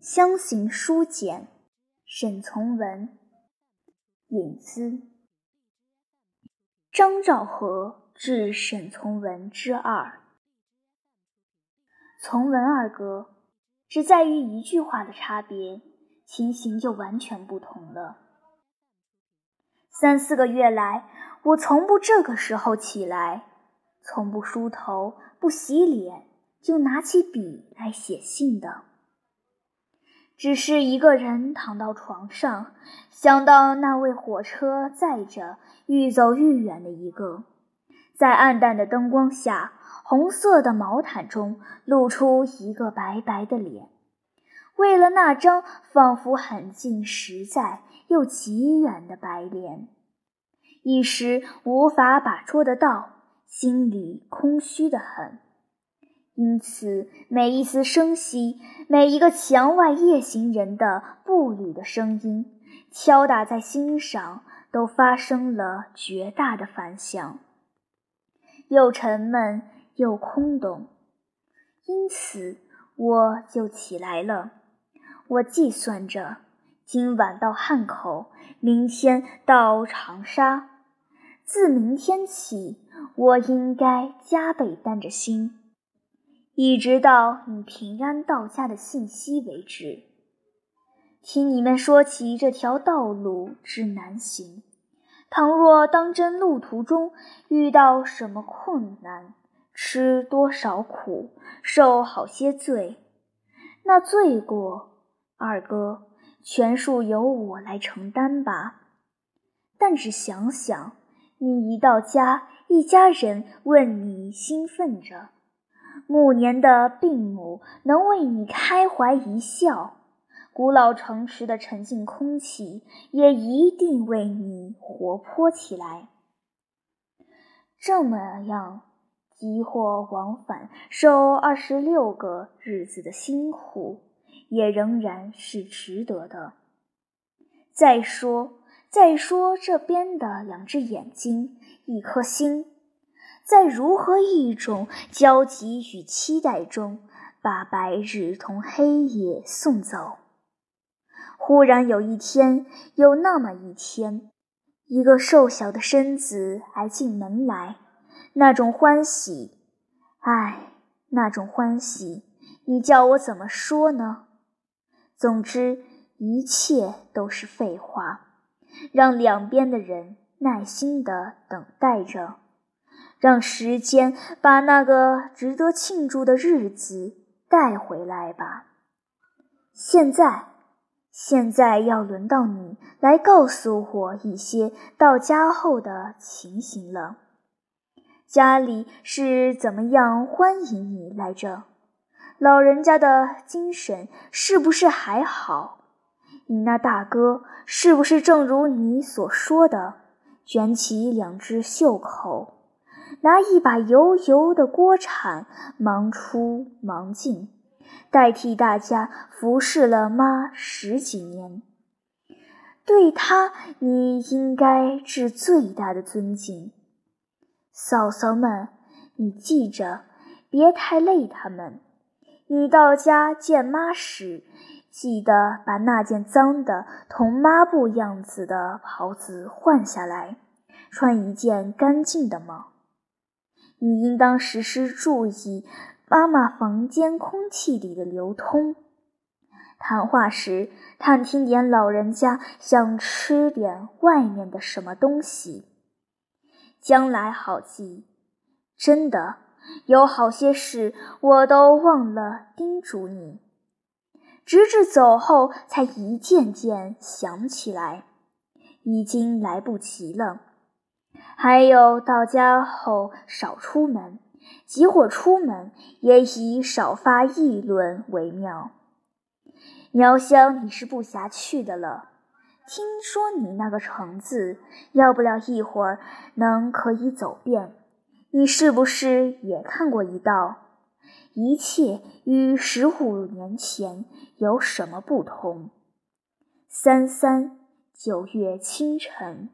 相形书简，沈从文。引子。张兆和致沈从文之二。从文二哥，只在于一句话的差别，情形就完全不同了。三四个月来，我从不这个时候起来，从不梳头、不洗脸，就拿起笔来写信的。只是一个人躺到床上，想到那位火车载着愈走愈远的一个，在暗淡的灯光下，红色的毛毯中露出一个白白的脸。为了那张仿佛很近实在又极远的白脸，一时无法把捉得到，心里空虚的很。因此，每一丝声息，每一个墙外夜行人的步履的声音，敲打在心上，都发生了绝大的反响，又沉闷又空洞。因此，我就起来了。我计算着，今晚到汉口，明天到长沙，自明天起，我应该加倍担着心。一直到你平安到家的信息为止。听你们说起这条道路之难行，倘若当真路途中遇到什么困难，吃多少苦，受好些罪，那罪过，二哥全数由我来承担吧。但只想想，你一到家，一家人问你兴奋着。暮年的病母能为你开怀一笑，古老城池的沉静空气也一定为你活泼起来。这么样，急货往返受二十六个日子的辛苦，也仍然是值得的。再说，再说这边的两只眼睛，一颗心。在如何一种焦急与期待中，把白日同黑夜送走？忽然有一天，有那么一天，一个瘦小的身子挨进门来，那种欢喜，唉，那种欢喜，你叫我怎么说呢？总之，一切都是废话，让两边的人耐心地等待着。让时间把那个值得庆祝的日子带回来吧。现在，现在要轮到你来告诉我一些到家后的情形了。家里是怎么样欢迎你来着？老人家的精神是不是还好？你那大哥是不是正如你所说的，卷起两只袖口？拿一把油油的锅铲，忙出忙进，代替大家服侍了妈十几年。对他，你应该致最大的尊敬。嫂嫂们，你记着，别太累他们。你到家见妈时，记得把那件脏的同抹布样子的袍子换下来，穿一件干净的吗？你应当时时注意妈妈房间空气里的流通。谈话时，探听点老人家想吃点外面的什么东西。将来好记。真的，有好些事我都忘了叮嘱你，直至走后才一件件想起来，已经来不及了。还有到家后少出门，即或出门，也以少发议论为妙。苗乡你是不暇去的了。听说你那个橙子，要不了一会儿能可以走遍。你是不是也看过一道？一切与十五年前有什么不同？三三九月清晨。